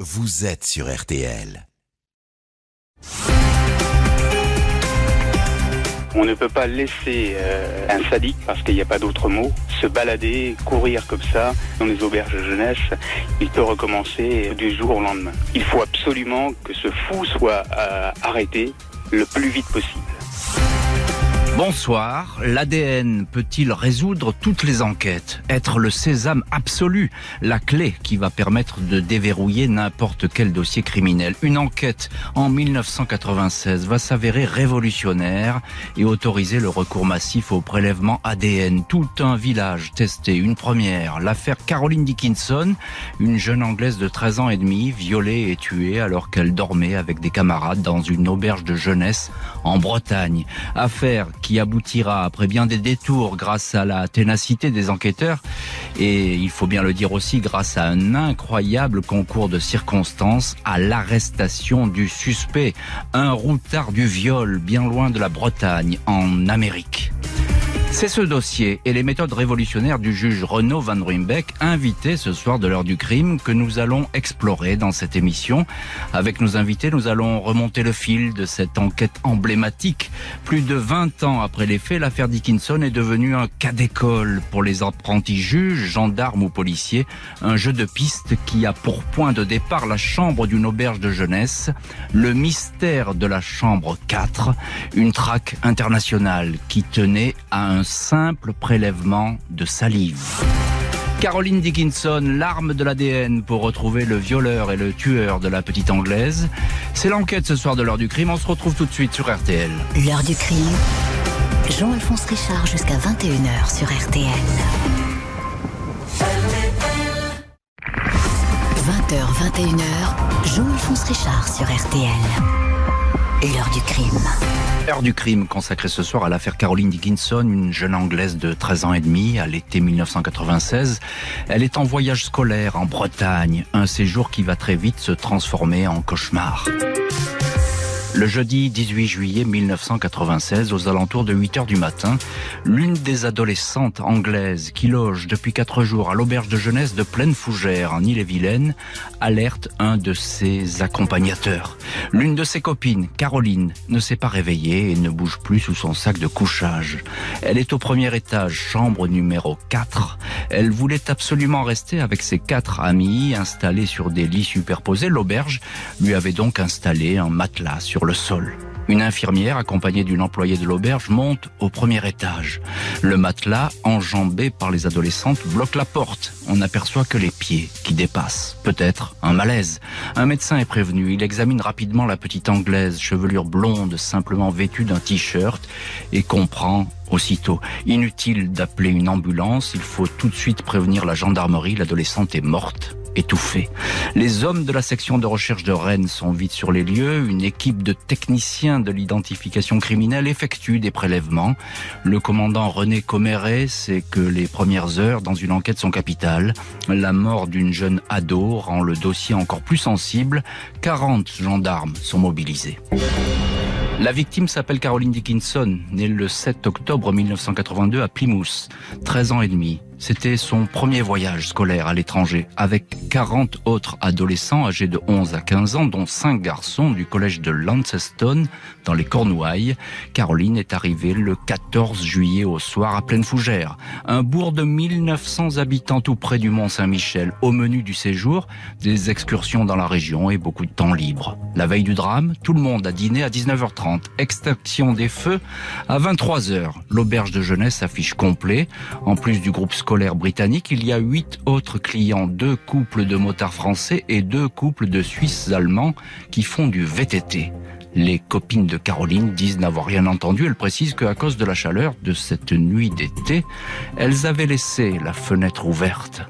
vous êtes sur RTL. On ne peut pas laisser euh, un sadique, parce qu'il n'y a pas d'autre mot, se balader, courir comme ça dans les auberges de jeunesse. Il peut recommencer du jour au lendemain. Il faut absolument que ce fou soit euh, arrêté le plus vite possible. Bonsoir. L'ADN peut-il résoudre toutes les enquêtes? Être le sésame absolu La clé qui va permettre de déverrouiller n'importe quel dossier criminel. Une enquête en 1996 va s'avérer révolutionnaire et autoriser le recours massif au prélèvement ADN. Tout un village testé. Une première. L'affaire Caroline Dickinson, une jeune anglaise de 13 ans et demi, violée et tuée alors qu'elle dormait avec des camarades dans une auberge de jeunesse en Bretagne. Affaire qui aboutira après bien des détours grâce à la ténacité des enquêteurs et il faut bien le dire aussi grâce à un incroyable concours de circonstances à l'arrestation du suspect, un routard du viol bien loin de la Bretagne en Amérique. C'est ce dossier et les méthodes révolutionnaires du juge Renaud Van Ruymbeck, invité ce soir de l'heure du crime, que nous allons explorer dans cette émission. Avec nos invités, nous allons remonter le fil de cette enquête emblématique. Plus de 20 ans après les faits, l'affaire Dickinson est devenue un cas d'école pour les apprentis juges, gendarmes ou policiers. Un jeu de piste qui a pour point de départ la chambre d'une auberge de jeunesse, le mystère de la chambre 4, une traque internationale qui tenait à un simple prélèvement de salive. Caroline Dickinson, l'arme de l'ADN pour retrouver le violeur et le tueur de la petite anglaise. C'est l'enquête ce soir de l'heure du crime. On se retrouve tout de suite sur RTL. L'heure du crime. Jean-Alphonse Richard jusqu'à 21h sur RTL. 20h, 21h, Jean-Alphonse Richard sur RTL. L'heure du crime. Heure du crime consacrée ce soir à l'affaire Caroline Dickinson, une jeune anglaise de 13 ans et demi, à l'été 1996. Elle est en voyage scolaire en Bretagne, un séjour qui va très vite se transformer en cauchemar. Le jeudi 18 juillet 1996, aux alentours de 8 heures du matin, l'une des adolescentes anglaises qui loge depuis quatre jours à l'auberge de jeunesse de Pleine Fougère en Ille-et-Vilaine alerte un de ses accompagnateurs. L'une de ses copines, Caroline, ne s'est pas réveillée et ne bouge plus sous son sac de couchage. Elle est au premier étage, chambre numéro 4. Elle voulait absolument rester avec ses quatre amis installés sur des lits superposés. L'auberge lui avait donc installé un matelas sur le sol. Une infirmière accompagnée d'une employée de l'auberge monte au premier étage. Le matelas, enjambé par les adolescentes, bloque la porte. On n'aperçoit que les pieds qui dépassent. Peut-être un malaise. Un médecin est prévenu. Il examine rapidement la petite anglaise, chevelure blonde, simplement vêtue d'un t-shirt, et comprend aussitôt. Inutile d'appeler une ambulance, il faut tout de suite prévenir la gendarmerie. L'adolescente est morte étouffée. Les hommes de la section de recherche de Rennes sont vite sur les lieux. Une équipe de techniciens de l'identification criminelle effectue des prélèvements. Le commandant René Coméré sait que les premières heures dans une enquête sont capitales. La mort d'une jeune ado rend le dossier encore plus sensible. 40 gendarmes sont mobilisés. La victime s'appelle Caroline Dickinson, née le 7 octobre 1982 à Plymouth, 13 ans et demi. C'était son premier voyage scolaire à l'étranger, avec 40 autres adolescents âgés de 11 à 15 ans, dont 5 garçons du collège de Launceston, dans les Cornouailles. Caroline est arrivée le 14 juillet au soir à Pleine Fougère, un bourg de 1900 habitants tout près du Mont-Saint-Michel. Au menu du séjour, des excursions dans la région et beaucoup de temps libre. La veille du drame, tout le monde a dîné à 19h30. Extinction des feux à 23h. L'auberge de jeunesse affiche complet. En plus du groupe scolaire britannique, il y a huit autres clients, deux couples de motards français et deux couples de Suisses allemands qui font du VTT. Les copines de Caroline disent n'avoir rien entendu. Elles précisent qu'à cause de la chaleur de cette nuit d'été, elles avaient laissé la fenêtre ouverte.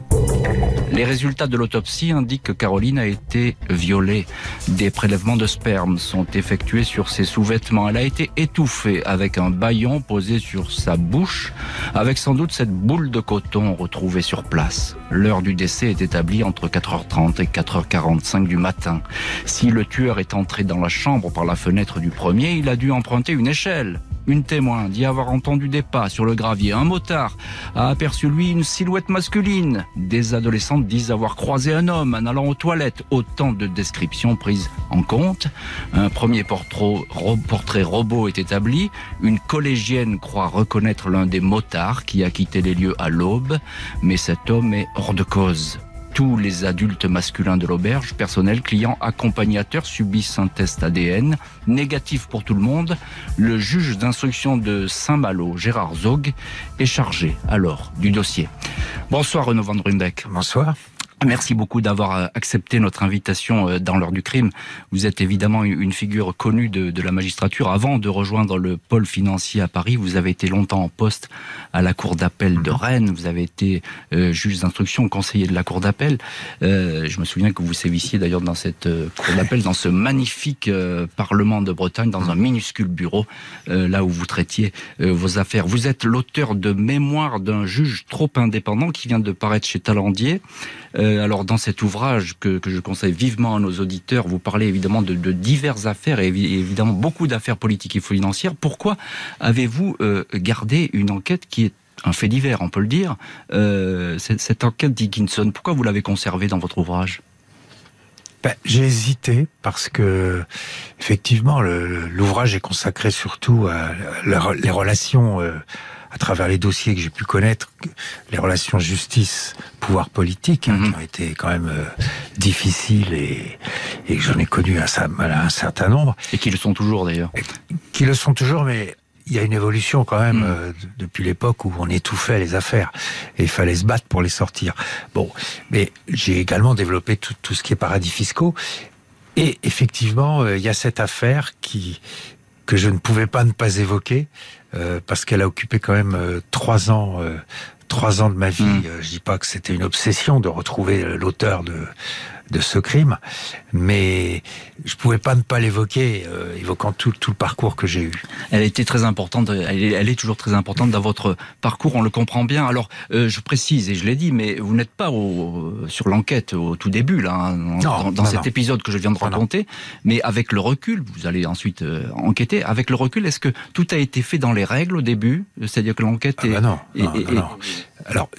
Les résultats de l'autopsie indiquent que Caroline a été violée. Des prélèvements de sperme sont effectués sur ses sous-vêtements. Elle a été étouffée avec un baillon posé sur sa bouche, avec sans doute cette boule de coton retrouvée sur place. L'heure du décès est établie entre 4h30 et 4h45 du matin. Si le tueur est entré dans la chambre par la fenêtre du premier, il a dû emprunter une échelle. Une témoin dit avoir entendu des pas sur le gravier. Un motard a aperçu lui une silhouette masculine. Des adolescentes disent avoir croisé un homme en allant aux toilettes. Autant de descriptions prises en compte. Un premier portrait robot est établi. Une collégienne croit reconnaître l'un des motards qui a quitté les lieux à l'aube. Mais cet homme est hors de cause tous les adultes masculins de l'auberge, personnel, clients, accompagnateurs, subissent un test ADN négatif pour tout le monde. Le juge d'instruction de Saint-Malo, Gérard Zog, est chargé alors du dossier. Bonsoir Renaud Van Runbeck. Bonsoir. Merci beaucoup d'avoir euh, accepté notre invitation euh, dans l'heure du crime. Vous êtes évidemment une figure connue de, la magistrature. Avant de rejoindre le pôle financier à Paris, vous avez été longtemps en poste à la cour d'appel de Rennes. Vous avez été euh, juge d'instruction, conseiller de la cour d'appel. je me souviens que vous sévissiez d'ailleurs dans cette cour d'appel, dans ce magnifique Parlement de Bretagne, dans un minuscule bureau, là où vous traitiez vos affaires. Vous êtes l'auteur de Mémoire d'un juge trop indépendant qui vient de paraître chez Talandier. Euh, alors dans cet ouvrage que, je conseille vivement à nos auditeurs, vous parlez évidemment de, diverses affaires et évidemment beaucoup d'affaires politiques et financières. Pourquoi avez-vous euh, gardé une enquête qui est un fait divers, on peut le dire, euh, cette, enquête Dickinson Pourquoi vous l'avez conservée dans votre ouvrage? Ben, j'ai hésité parce que effectivement l'ouvrage est consacré surtout à les relations à travers les dossiers que j'ai pu connaître, les relations justice-pouvoir politique, hein, qui mhm. ont été quand même euh, difficiles et, et que j'en ai connu un, un, certain nombre. Et qui le sont toujours d'ailleurs. Qui le sont toujours, mais il y a une évolution quand même mhm. euh, depuis l'époque où on étouffait les affaires et il fallait se battre pour les sortir. Bon, mais j'ai également développé tout, tout, ce qui est paradis fiscaux et effectivement, euh, il y a cette affaire qui que je ne pouvais pas ne pas évoquer, euh, parce qu'elle a occupé quand même euh, trois ans, euh, trois ans de ma vie. Mm. Je dis pas que c'était une obsession de retrouver l'auteur de de ce crime, mais je pouvais pas ne pas l'évoquer, euh, évoquant tout, tout, le parcours que j'ai eu. Elle a été très importante, elle est, elle est, toujours très importante dans votre parcours, on le comprend bien. Alors, euh, je précise, et je l'ai dit, mais vous n'êtes pas au, sur l'enquête au tout début, là, hein, dans, cet épisode que je viens de raconter, mais avec le recul, vous allez ensuite euh, enquêter, avec le recul, est-ce que tout a été fait dans les règles au début? C'est-à-dire que l'enquête ah bah non, non, non, Alors,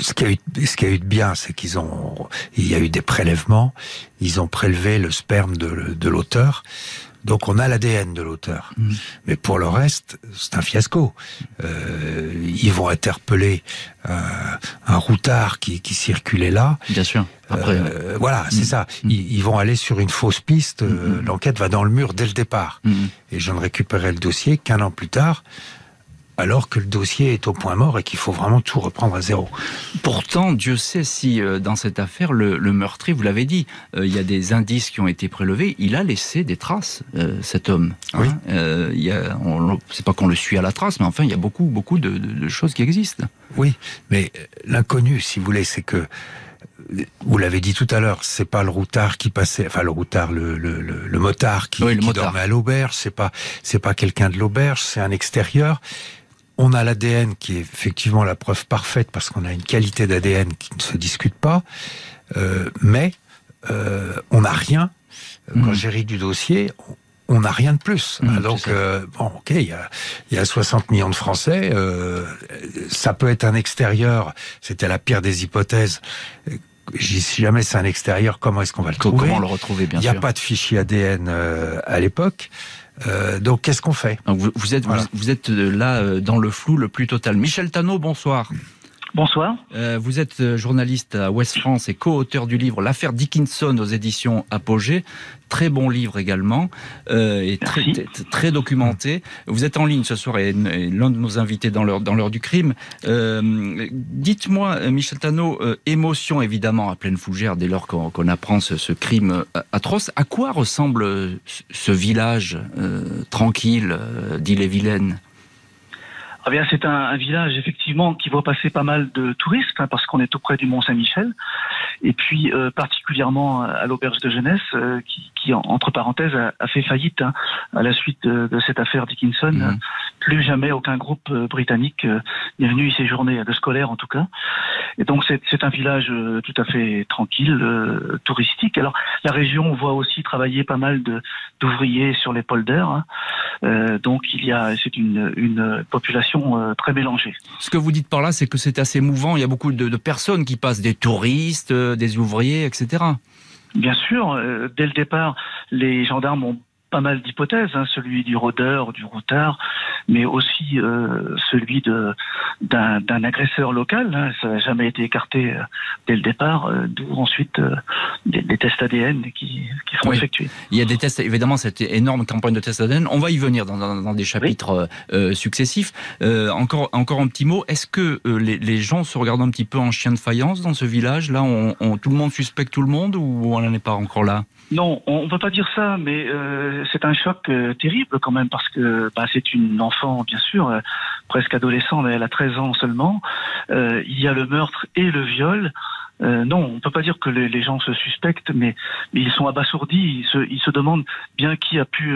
ce qu'il y a eu, ce y a eu de bien, c'est qu'ils ont, il y a eu des prélèvements, ils ont prélevé le sperme de, l'auteur. Donc on a l'ADN de l'auteur. Mm. Mais pour le reste, c'est un fiasco. Euh, ils vont interpeller euh, un routard qui, circulait là. Bien sûr. Après, euh, voilà, c'est mm. ça. Mm. Ils, vont aller sur une fausse piste. L'enquête va dans le mur dès le départ. Et je ne récupérerai le dossier qu'un an plus tard alors que le dossier est au point mort et qu'il faut vraiment tout reprendre à zéro. Pourtant, Dieu sait si euh, dans cette affaire, le, meurtrier, vous l'avez dit, euh, il y a des indices qui ont été prélevés, il a laissé des traces, euh, cet homme. Hein. Oui. c'est pas qu'on le suit à la trace, mais enfin, il y a beaucoup, beaucoup de, choses qui existent. Oui, mais l'inconnu, si vous voulez, c'est que vous l'avez dit tout à l'heure, c'est pas le routard qui passait, enfin le routard, le, le, motard qui, dormait à l'auberge, c'est pas c'est pas quelqu'un de l'auberge, c'est un extérieur. On a l'ADN qui est effectivement la preuve parfaite parce qu'on a une qualité d'ADN qui ne se discute pas, euh, mais euh, on n'a rien. Quand mmh. j'ai ri du dossier, on n'a rien de plus. Mmh, Donc, euh, bon, ok, il y a, 60 millions de Français. ça peut être un extérieur. C'était la pire des hypothèses. Si jamais c'est un extérieur, comment est-ce qu'on va le trouver Comment le retrouver, bien Il n'y a pas de fichier ADN à l'époque. Euh, donc qu'est-ce qu'on fait? Vous, êtes, vous, êtes euh, là euh, dans le flou le plus total. Michel Tano, bonsoir. Bonsoir. vous êtes journaliste à Ouest France et co-auteur du livre L'affaire Dickinson aux éditions Apogée. Très bon livre également et très, très, documenté. Vous êtes en ligne ce soir et, l'un de nos invités dans l'heure dans l'heure du crime. Dites-moi, Michel Tano, émotion évidemment à pleine fougère dès lors qu'on apprend ce, ce, crime atroce. À quoi ressemble ce village tranquille d'Ille-et-Vilaine ah bien, c'est un, village effectivement qui voit passer pas mal de touristes hein, parce qu'on est auprès du Mont Saint-Michel et puis euh, particulièrement à l'auberge de jeunesse euh, qui, qui, entre parenthèses, a, fait faillite hein, à la suite de, cette affaire Dickinson. Mhm. Plus jamais aucun groupe euh, britannique n'est venu y séjourner, de scolaires en tout cas. Et donc c'est un village tout à fait tranquille, touristique. Alors la région voit aussi travailler pas mal d'ouvriers sur les polders, hein, donc il y a, c'est une, une population très mélangée. Ce que vous dites par là, c'est que c'est assez mouvant. Il y a beaucoup de, de personnes qui passent, des touristes, des ouvriers, etc. Bien sûr, dès le départ, les gendarmes ont pas mal d'hypothèses, hein, celui du rôdeur, du routard, mais aussi euh, celui de d'un agresseur local. Hein, ça n'a jamais été écarté euh, dès le départ, euh, d'où ensuite des, tests ADN qui, qui sont effectués. Il y a des tests, évidemment, cette énorme campagne de tests ADN. On va y venir dans, dans, des chapitres successifs. encore, encore un petit mot. Est-ce que les, les, gens se regardent un petit peu en chien de faïence dans ce village? Là, on, on, tout le monde suspecte tout le monde ou on n'en est pas encore là? Non, on ne peut pas dire ça, mais euh, c'est un choc euh, terrible quand même parce que bah, c'est une enfant, bien sûr, euh, presque adolescente, elle a 13 ans seulement. il y a le meurtre et le viol. non, on ne peut pas dire que les, gens se suspectent, mais, ils sont abasourdis. Ils se, ils se, demandent bien qui a pu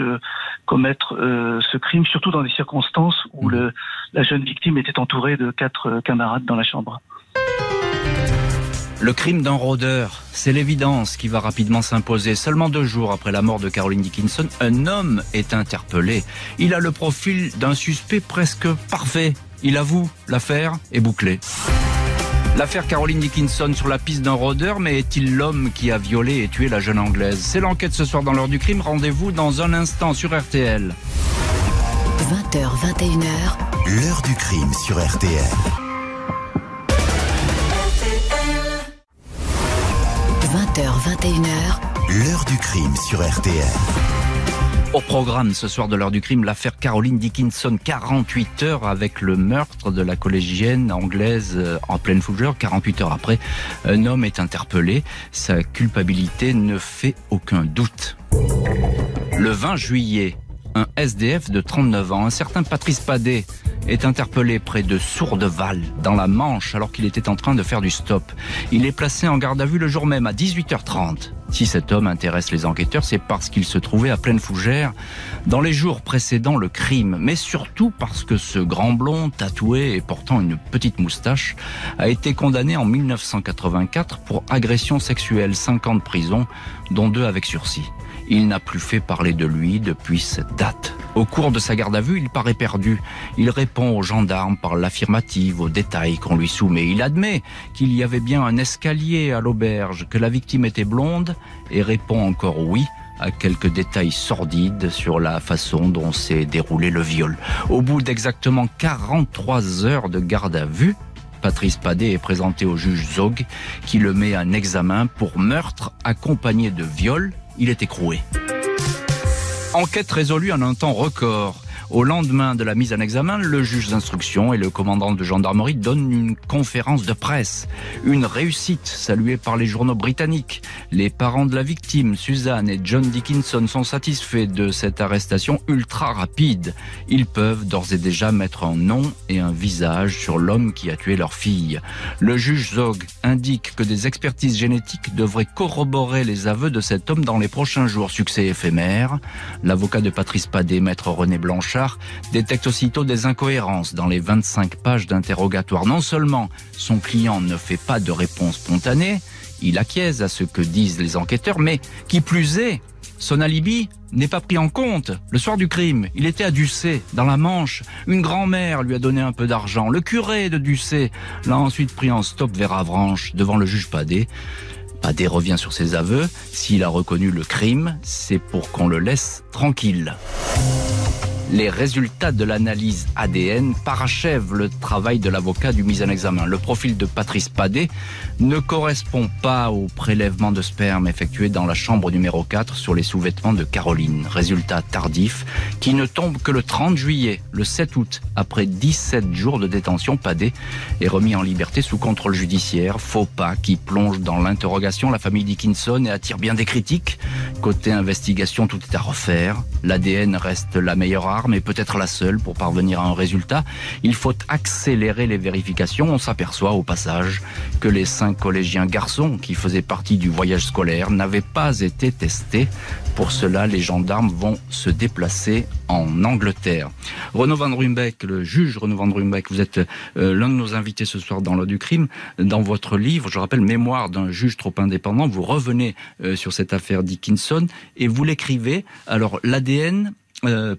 commettre ce crime, surtout dans des circonstances où le, la jeune victime était entourée de quatre camarades dans la chambre. Le crime d'un rôdeur, c'est l'évidence qui va rapidement s'imposer. Seulement deux jours après la mort de Caroline Dickinson, un homme est interpellé. Il a le profil d'un suspect presque parfait. Il avoue, l'affaire est bouclée. L'affaire Caroline Dickinson sur la piste d'un rôdeur, mais est-il l'homme qui a violé et tué la jeune Anglaise? C'est l'enquête ce soir dans l'heure du crime. Rendez-vous dans un instant sur RTL. 20h, 21h. L'heure du crime sur RTL. 20h, 21h. L'heure du crime sur RTL. Au programme ce soir de l'heure du crime, l'affaire Caroline Dickinson, 48 heures avec le meurtre de la collégienne anglaise euh, en pleine fougère. 48 heures après, un homme est interpellé. Sa culpabilité ne fait aucun doute. Le 20 juillet, un SDF de 39 ans, un certain Patrice Padet, est interpellé près de Sourdeval, dans la Manche, alors qu'il était en train de faire du stop. Il est placé en garde à vue le jour même, à 18h30. Si cet homme intéresse les enquêteurs, c'est parce qu'il se trouvait à pleine fougère dans les jours précédant le crime, mais surtout parce que ce grand blond, tatoué et portant une petite moustache, a été condamné en 1984 pour agression sexuelle, 5 ans de prison, dont deux avec sursis. Il n'a plus fait parler de lui depuis cette date. Au cours de sa garde à vue, il paraît perdu. Il répond aux gendarmes par l'affirmative, aux détails qu'on lui soumet. Il admet qu'il y avait bien un escalier à l'auberge, que la victime était blonde, et répond encore oui à quelques détails sordides sur la façon dont s'est déroulé le viol. Au bout d'exactement 43 heures de garde à vue, Patrice Padet est présenté au juge Zog qui le met en examen pour meurtre accompagné de viol il est écroué. Enquête résolue en un temps record. Au lendemain de la mise en examen, le juge d'instruction et le commandant de gendarmerie donnent une conférence de presse. Une réussite saluée par les journaux britanniques. Les parents de la victime, Suzanne et John Dickinson, sont satisfaits de cette arrestation ultra rapide. Ils peuvent d'ores et déjà mettre un nom et un visage sur l'homme qui a tué leur fille. Le juge Zog indique que des expertises génétiques devraient corroborer les aveux de cet homme dans les prochains jours. Succès éphémère. L'avocat de Patrice Padet, maître René Blanchard, détecte aussitôt des incohérences dans les 25 pages d'interrogatoire. Non seulement son client ne fait pas de réponse spontanée, il acquiesce à ce que disent les enquêteurs, mais qui plus est, son alibi n'est pas pris en compte. Le soir du crime, il était à Ducé, dans la Manche. Une grand-mère lui a donné un peu d'argent. Le curé de Ducé l'a ensuite pris en stop vers Avranches, devant le juge Padet. Padet revient sur ses aveux. S'il a reconnu le crime, c'est pour qu'on le laisse tranquille. Les résultats de l'analyse ADN parachèvent le travail de l'avocat du mise en examen. Le profil de Patrice Padet ne correspond pas au prélèvement de sperme effectué dans la chambre numéro 4 sur les sous-vêtements de Caroline. Résultat tardif qui ne tombe que le 30 juillet, le 7 août. Après 17 jours de détention, Padet est remis en liberté sous contrôle judiciaire. Faux pas qui plonge dans l'interrogation la famille Dickinson et attire bien des critiques. Côté investigation, tout est à refaire. L'ADN reste la meilleure mais peut-être la seule pour parvenir à un résultat. Il faut accélérer les vérifications. On s'aperçoit au passage que les cinq collégiens garçons qui faisaient partie du voyage scolaire n'avaient pas été testés. Pour cela, les gendarmes vont se déplacer en Angleterre. Renaud Van Rumbeck, le juge Renaud Van Rumbeck, vous êtes euh, l'un de nos invités ce soir dans l'heure du crime. Dans votre livre, je rappelle, Mémoire d'un juge trop indépendant, vous revenez euh, sur cette affaire Dickinson et vous l'écrivez. Alors, l'ADN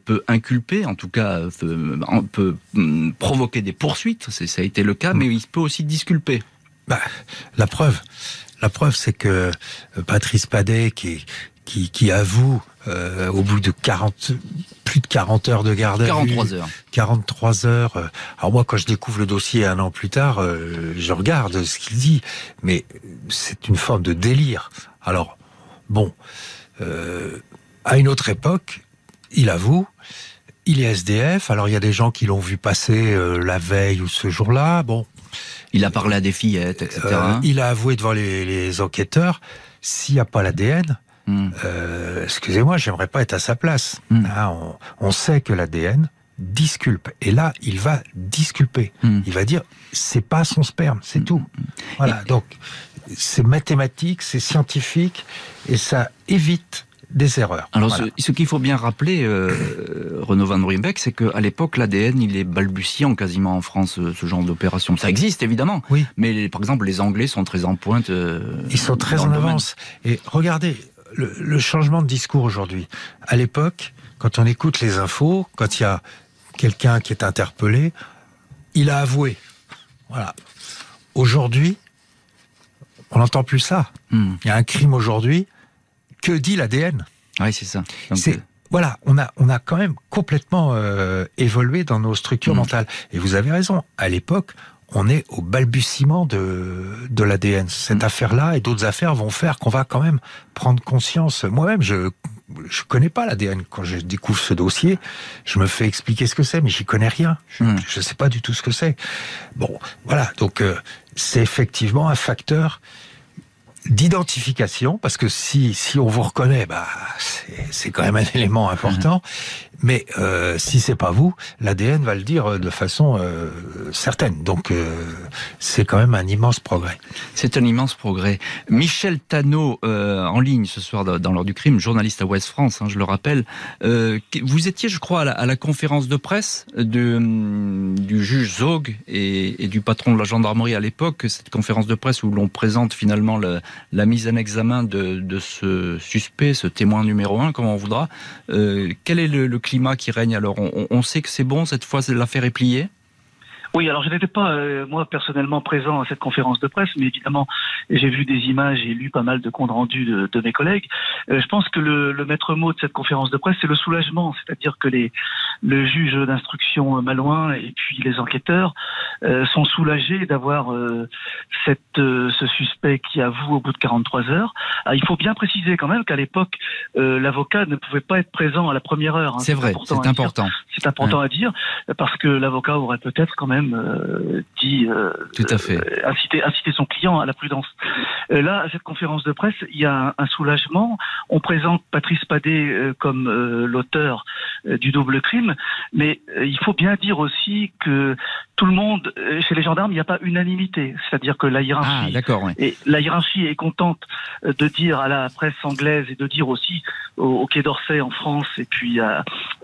peut inculper, en tout cas peut, hum, provoquer des poursuites, ça a été le cas, mais il peut aussi disculper. Bah, la preuve, la preuve, c'est que Patrice Padet, qui, qui, qui avoue euh, au bout de 40, plus de 40 heures de garde à 43 heures. 43 heures. Euh, alors moi, quand je découvre le dossier un an plus tard, euh, je regarde ce qu'il dit, mais c'est une forme de délire. Alors, bon, à une autre époque, il avoue, il est SDF. Alors il y a des gens qui l'ont vu passer la veille ou ce jour-là. Bon, il a parlé à des fillettes, etc. il a avoué devant les, les enquêteurs. S'il n'y a pas l'ADN, Hmm. Euh, excusez-moi, j'aimerais pas être à sa place. Hmm. Hein, on, sait que l'ADN disculpe. Et là, il va disculper. Hmm. Il va dire, c'est pas son sperme, c'est tout. Voilà. Donc, c'est mathématique, c'est scientifique, et ça évite des erreurs. Alors, ce, qu'il faut bien rappeler, euh, Renaud Van Ruymbeck, c'est qu'à l'époque, l'ADN, il est balbutiant quasiment en France, euh, ce genre d'opération. Ça existe, évidemment. Oui. Mais, par exemple, les Anglais sont très en pointe. Ils sont très en avance. Et regardez, le, changement de discours aujourd'hui. À l'époque, quand on écoute les infos, quand il y a quelqu'un qui est interpellé, il a avoué. Voilà. Aujourd'hui, on n'entend plus ça. Hmm. Il y a un crime aujourd'hui. Que dit l'ADN Oui, c'est ça. C'est euh, voilà, on a on a quand même complètement euh, évolué dans nos structures hmm. mentales. Et vous avez raison. À l'époque, on est au balbutiement de, de l'ADN. Cette mm. affaire-là et d'autres affaires vont faire qu'on va quand même prendre conscience. Moi-même, je je connais pas l'ADN. Quand je découvre ce dossier, je me fais expliquer ce que c'est, mais j'y connais rien. Je, ne mm. sais pas du tout ce que c'est. Bon, voilà. Donc, euh, c'est effectivement un facteur d'identification, parce que si, si on vous reconnaît, bah, c'est quand même un élément important. Mais euh, si c'est pas vous, l'ADN va le dire euh, de façon euh, certaine. Donc euh, c'est quand même un immense progrès. C'est un immense progrès. Michel Tano en ligne ce soir dans l'heure du crime, journaliste à Ouest France, hein, je le rappelle. vous étiez, je crois, à la, conférence de presse hum, du juge Zog et, du patron de la gendarmerie à l'époque. Cette conférence de presse où l'on présente finalement le, la mise en examen de, ce suspect, ce témoin numéro un, comme on voudra. Quel est le, le, climat qui règne alors on, sait que c'est bon, cette fois l'affaire est pliée? Oui, alors je n'étais pas euh, moi personnellement présent à cette conférence de presse, mais évidemment j'ai vu des images et lu pas mal de comptes rendus de, de mes collègues. Euh, je pense que le, le, maître mot de cette conférence de presse, c'est le soulagement, c'est-à-dire que les, le juge d'instruction Malouin et puis les enquêteurs euh, sont soulagés d'avoir cette ce suspect qui avoue au bout de 43 heures. Ah, il faut bien préciser quand même qu'à l'époque l'avocat ne pouvait pas être présent à la première heure. Hein. C'est vrai, c'est important. C'est important à dire parce que l'avocat aurait peut-être quand même euh, dit euh, Tout à fait. Euh, inciter, inciter son client à la prudence. là, à cette conférence de presse, il y a un, soulagement. On présente Patrice Padet comme l'auteur du double crime, mais il faut bien dire aussi que tout le monde, chez les gendarmes, il n'y a pas unanimité. C'est-à-dire que la hiérarchie, ah, et la hiérarchie est contente de dire à la presse anglaise et de dire aussi au, Quai d'Orsay en France et puis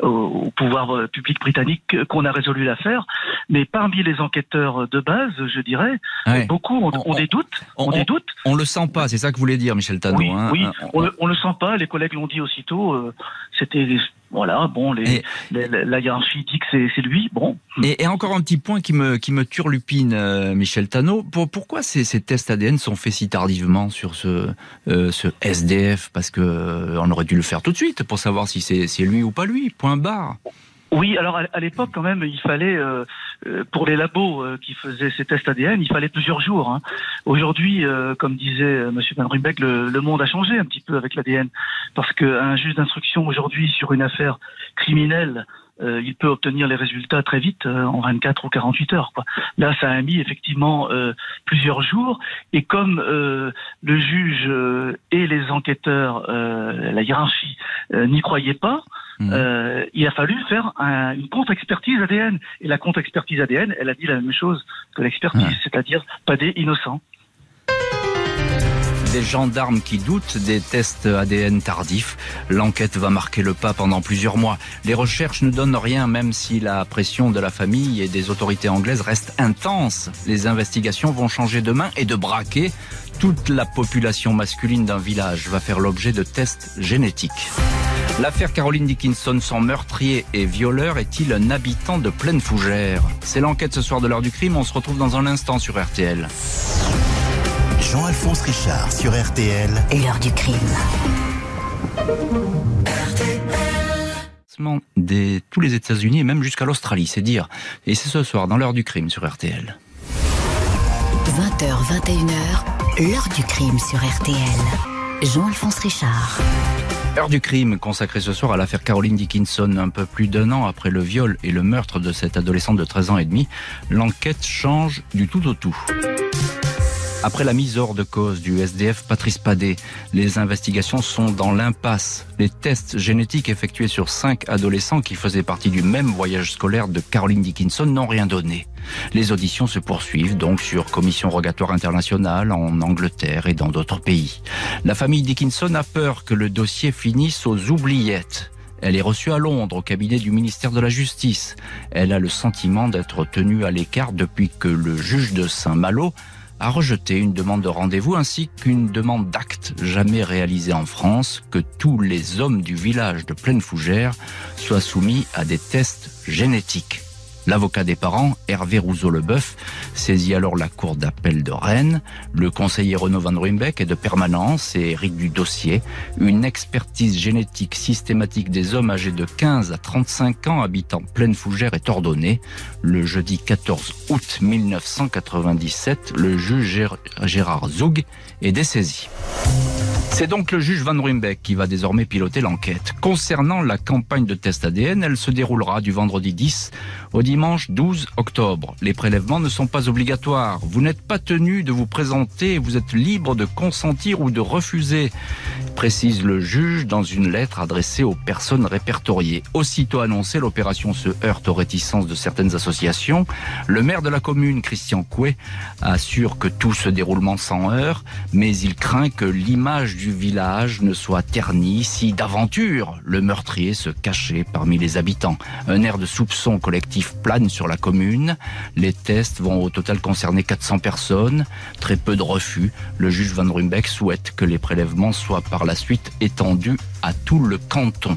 au, pouvoir public britannique qu'on a résolu l'affaire. Mais parmi les enquêteurs de base, je dirais, beaucoup ont, des doutes. On, des doutes. On le sent pas, c'est ça que vous voulez dire, Michel Tano. Oui, hein, oui. Hein, on, le, le sent pas. Les collègues l'ont dit aussitôt. Euh, c'était voilà, bon, les, la hiérarchie dit que c'est lui, bon. Et, encore un petit point qui me, qui me turlupine, euh, Michel Tano. Pour, pourquoi ces, ces, tests ADN sont faits si tardivement sur ce, euh, ce SDF Parce que on aurait dû le faire tout de suite pour savoir si c'est lui ou pas lui, point barre. Oui, alors à, l'époque quand même, il fallait euh, euh, pour les labos euh, qui faisaient ces tests ADN, il fallait plusieurs jours. Hein. Aujourd'hui, comme disait Monsieur Van Rubeck, le, le, monde a changé un petit peu avec l'ADN parce qu'un juge d'instruction aujourd'hui sur une affaire criminelle il peut obtenir les résultats très vite, en 24 ou 48 heures. Quoi. Là, ça a mis effectivement plusieurs jours, et comme le juge et les enquêteurs, la hiérarchie, n'y croyaient pas. Euh, il a fallu faire une contre-expertise ADN. Et la contre-expertise ADN, elle a dit la même chose que l'expertise, c'est-à-dire pas des innocents. Des gendarmes qui doutent des tests ADN tardifs. L'enquête va marquer le pas pendant plusieurs mois. Les recherches ne donnent rien, même si la pression de la famille et des autorités anglaises reste intense. Les investigations vont changer de main et de braquet. Toute la population masculine d'un village va faire l'objet de tests génétiques. L'affaire Caroline Dickinson, son meurtrier et violeur, est-il un habitant de Pleine Fougère C'est l'enquête ce soir de l'heure du crime. On se retrouve dans un instant sur RTL. Jean-Alphonse Richard sur RTL. L'heure du crime. Des, tous les États-Unis et même jusqu'à l'Australie, c'est dire. Et c'est ce soir dans l'heure du crime sur RTL. 20h, 21h, l'heure du crime sur RTL. Jean-Alphonse Richard. Heure du crime consacrée ce soir à l'affaire Caroline Dickinson. Un peu plus d'un an après le viol et le meurtre de cette adolescente de 13 ans et demi, l'enquête change du tout au tout. Après la mise hors de cause du SDF Patrice Padé, les investigations sont dans l'impasse. Les tests génétiques effectués sur cinq adolescents qui faisaient partie du même voyage scolaire de Caroline Dickinson n'ont rien donné. Les auditions se poursuivent donc sur commission rogatoire internationale en Angleterre et dans d'autres pays. La famille Dickinson a peur que le dossier finisse aux oubliettes. Elle est reçue à Londres au cabinet du ministère de la Justice. Elle a le sentiment d'être tenue à l'écart depuis que le juge de Saint-Malo a rejeté une demande de rendez-vous ainsi qu'une demande d'acte jamais réalisée en France que tous les hommes du village de Pleine Fougère soient soumis à des tests génétiques. L'avocat des parents, Hervé Rousseau-Leboeuf, saisit alors la cour d'appel de Rennes. Le conseiller Renaud Van Ruymbeck est de permanence et hérite du dossier. Une expertise génétique systématique des hommes âgés de 15 à 35 ans habitant pleine fougère est ordonnée. Le jeudi 14 août 1997, le juge Gérard Zoug est dessaisi. C'est donc le juge Van Ruymbeck qui va désormais piloter l'enquête. Concernant la campagne de test ADN, elle se déroulera du vendredi 10 au dimanche 12 octobre. Les prélèvements ne sont pas obligatoires. Vous n'êtes pas tenu de vous présenter, vous êtes libre de consentir ou de refuser, précise le juge dans une lettre adressée aux personnes répertoriées. Aussitôt annoncé, l'opération se heurte aux réticences de certaines associations. Le maire de la commune, Christian Coué, assure que tout se déroulement sans heurts, mais il craint que l'image village ne soit terni si d'aventure le meurtrier se cachait parmi les habitants. Un air de soupçon collectif plane sur la commune. Les tests vont au total concerner 400 personnes. Très peu de refus. Le juge Van Rumbeck souhaite que les prélèvements soient par la suite étendus à tout le canton.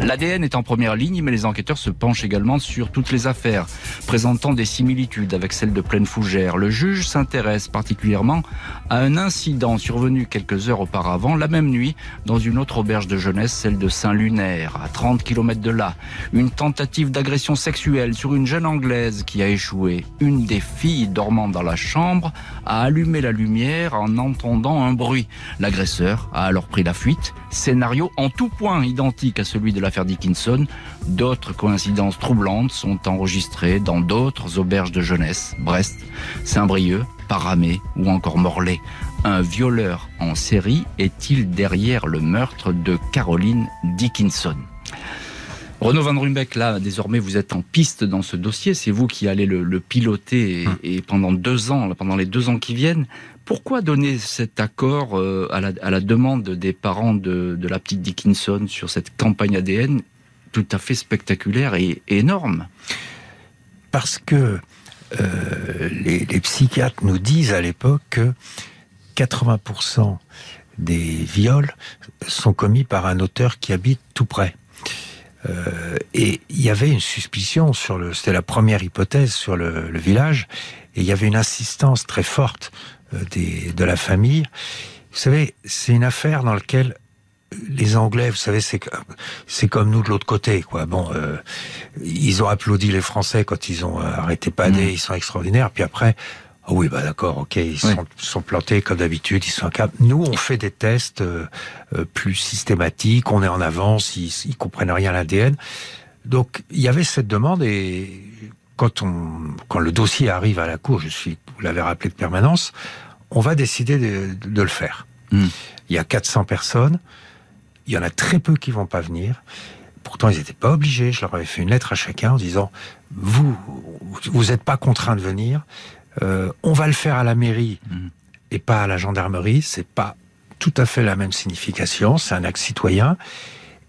L'ADN est en première ligne, mais les enquêteurs se penchent également sur toutes les affaires présentant des similitudes avec celle de Pleine Fougère. Le juge s'intéresse particulièrement à un incident survenu quelques heures auparavant, la même nuit, dans une autre auberge de jeunesse, celle de Saint-Lunaire, à 30 km de là. Une tentative d'agression sexuelle sur une jeune Anglaise qui a échoué. Une des filles dormant dans la chambre a allumé la lumière en entendant un bruit. L'agresseur a alors pris la fuite scénario en tout point identique à celui de l'affaire Dickinson. D'autres coïncidences troublantes sont enregistrées dans d'autres auberges de jeunesse, Brest, Saint-Brieuc, Paramé ou encore Morlaix. Un violeur en série est-il derrière le meurtre de Caroline Dickinson? Renaud Van Rumbeck, là, désormais, vous êtes en piste dans ce dossier. C'est vous qui allez le, piloter hum. et, pendant deux ans, pendant les deux ans qui viennent, pourquoi donner cet accord euh, à, la, demande des parents de, la petite Dickinson sur cette campagne ADN tout à fait spectaculaire et, énorme? Parce que euh, les, psychiatres nous disent à l'époque que 80% des viols sont commis par un auteur qui habite tout près. Euh, et il y avait une suspicion sur le, c'était la première hypothèse sur le, le, village, et il y avait une insistance très forte euh, des, de la famille. Vous savez, c'est une affaire dans laquelle les Anglais, vous savez, c'est c'est comme nous de l'autre côté, quoi. Bon, euh, ils ont applaudi les Français quand ils ont arrêté Padé, mm. ils sont extraordinaires. Puis après, oh oui, bah d'accord, ok, ils sont, sont, plantés comme d'habitude, ils sont capables. Nous, on fait des tests euh, plus systématiques, on est en avance, ils, ils comprennent rien à l'ADN. Donc, il y avait cette demande et quand on, quand le dossier arrive à la cour, je suis, vous l'avez rappelé de permanence, on va décider de, le faire. Hmm. Il y a 400 personnes, il y en a très peu qui vont pas venir. Pourtant, ils n'étaient pas obligés. Je leur avais fait une lettre à chacun en disant vous, vous n'êtes pas contraint de venir. Euh, on va le faire à la mairie hmm. et pas à la gendarmerie. C'est pas tout à fait la même signification. C'est un acte citoyen